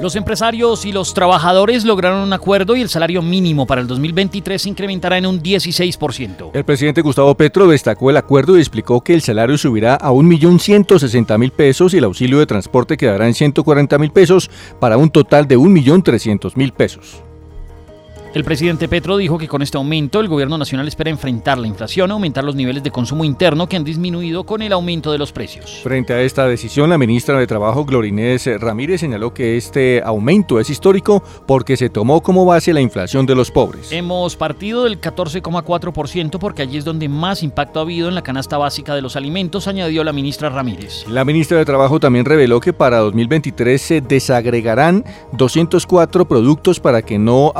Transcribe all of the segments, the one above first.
Los empresarios y los trabajadores lograron un acuerdo y el salario mínimo para el 2023 se incrementará en un 16%. El presidente Gustavo Petro destacó el acuerdo y explicó que el salario subirá a 1.160.000 pesos y el auxilio de transporte quedará en 140.000 pesos para un total de 1.300.000 pesos. El presidente Petro dijo que con este aumento el gobierno nacional espera enfrentar la inflación, aumentar los niveles de consumo interno que han disminuido con el aumento de los precios. Frente a esta decisión, la ministra de Trabajo, Glorinés Ramírez, señaló que este aumento es histórico porque se tomó como base la inflación de los pobres. Hemos partido del 14,4% porque allí es donde más impacto ha habido en la canasta básica de los alimentos, añadió la ministra Ramírez. La ministra de Trabajo también reveló que para 2023 se desagregarán 204 productos para que no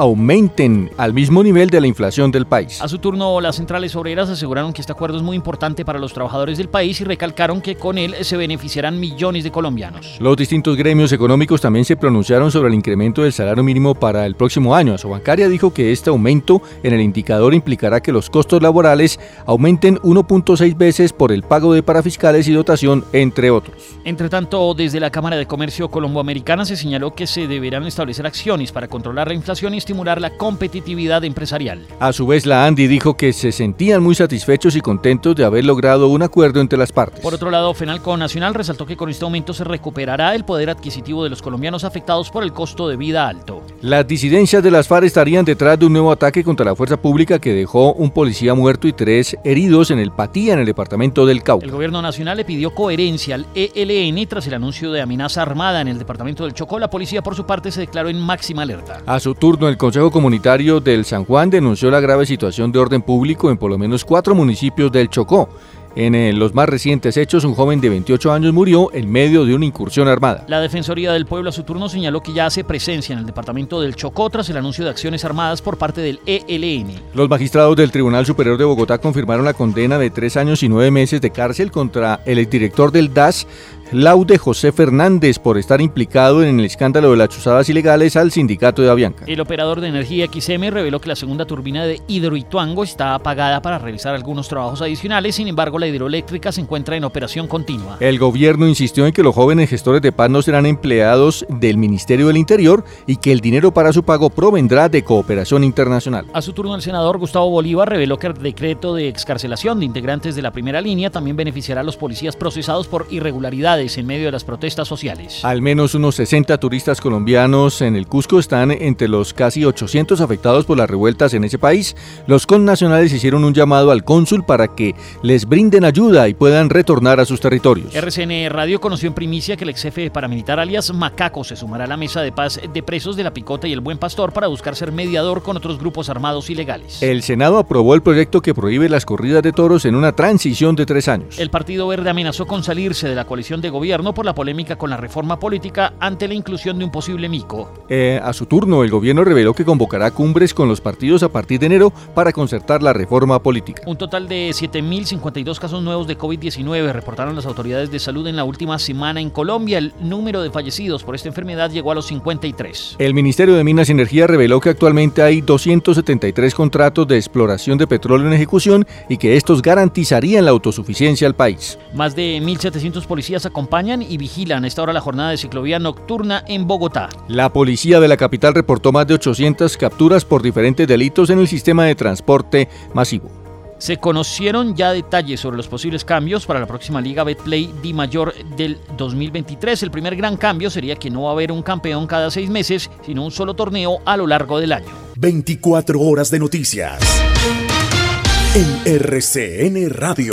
al mismo nivel de la inflación del país. A su turno, las centrales obreras aseguraron que este acuerdo es muy importante para los trabajadores del país y recalcaron que con él se beneficiarán millones de colombianos. Los distintos gremios económicos también se pronunciaron sobre el incremento del salario mínimo para el próximo año. Asobancaria dijo que este aumento en el indicador implicará que los costos laborales aumenten 1.6 veces por el pago de parafiscales y dotación, entre otros. Entre tanto, desde la Cámara de Comercio Colomboamericana se señaló que se deberán establecer acciones para controlar la inflación y estimular la competitividad empresarial. A su vez, la Andy dijo que se sentían muy satisfechos y contentos de haber logrado un acuerdo entre las partes. Por otro lado, Fenalco Nacional resaltó que con este aumento se recuperará el poder adquisitivo de los colombianos afectados por el costo de vida alto. Las disidencias de las FARC estarían detrás de un nuevo ataque contra la fuerza pública que dejó un policía muerto y tres heridos en el Patía, en el departamento del Cauca. El gobierno nacional le pidió coherencia al ELN tras el anuncio de amenaza armada en el departamento del Chocó. La policía, por su parte, se declaró en máxima alerta. A su turno, el Consejo Comunitario del San Juan denunció la grave situación de orden público en por lo menos cuatro municipios del Chocó. En eh, los más recientes hechos, un joven de 28 años murió en medio de una incursión armada. La Defensoría del Pueblo a su turno señaló que ya hace presencia en el departamento del Chocó tras el anuncio de acciones armadas por parte del ELN. Los magistrados del Tribunal Superior de Bogotá confirmaron la condena de tres años y nueve meses de cárcel contra el exdirector del DAS, Laude José Fernández por estar implicado en el escándalo de las chuzadas ilegales al sindicato de Avianca. El operador de energía XM reveló que la segunda turbina de Hidroituango está apagada para realizar algunos trabajos adicionales, sin embargo la hidroeléctrica se encuentra en operación continua. El gobierno insistió en que los jóvenes gestores de paz no serán empleados del Ministerio del Interior y que el dinero para su pago provendrá de cooperación internacional. A su turno el senador Gustavo Bolívar reveló que el decreto de excarcelación de integrantes de la primera línea también beneficiará a los policías procesados por irregularidades en medio de las protestas sociales. Al menos unos 60 turistas colombianos en el Cusco están entre los casi 800 afectados por las revueltas en ese país. Los connacionales hicieron un llamado al cónsul para que les brinden ayuda y puedan retornar a sus territorios. RCN Radio conoció en primicia que el ex jefe paramilitar alias Macaco se sumará a la mesa de paz de presos de la Picota y el Buen Pastor para buscar ser mediador con otros grupos armados ilegales. El Senado aprobó el proyecto que prohíbe las corridas de toros en una transición de tres años. El Partido Verde amenazó con salirse de la coalición de gobierno por la polémica con la reforma política ante la inclusión de un posible mico. Eh, a su turno, el gobierno reveló que convocará cumbres con los partidos a partir de enero para concertar la reforma política. Un total de 7.052 casos nuevos de COVID-19 reportaron las autoridades de salud en la última semana en Colombia. El número de fallecidos por esta enfermedad llegó a los 53. El Ministerio de Minas y Energía reveló que actualmente hay 273 contratos de exploración de petróleo en ejecución y que estos garantizarían la autosuficiencia al país. Más de 1.700 policías acompañan y vigilan a esta hora la jornada de ciclovía nocturna en Bogotá. La policía de la capital reportó más de 800 capturas por diferentes delitos en el sistema de transporte masivo. Se conocieron ya detalles sobre los posibles cambios para la próxima Liga Betplay Di Mayor del 2023. El primer gran cambio sería que no va a haber un campeón cada seis meses, sino un solo torneo a lo largo del año. 24 horas de noticias. En RCN Radio.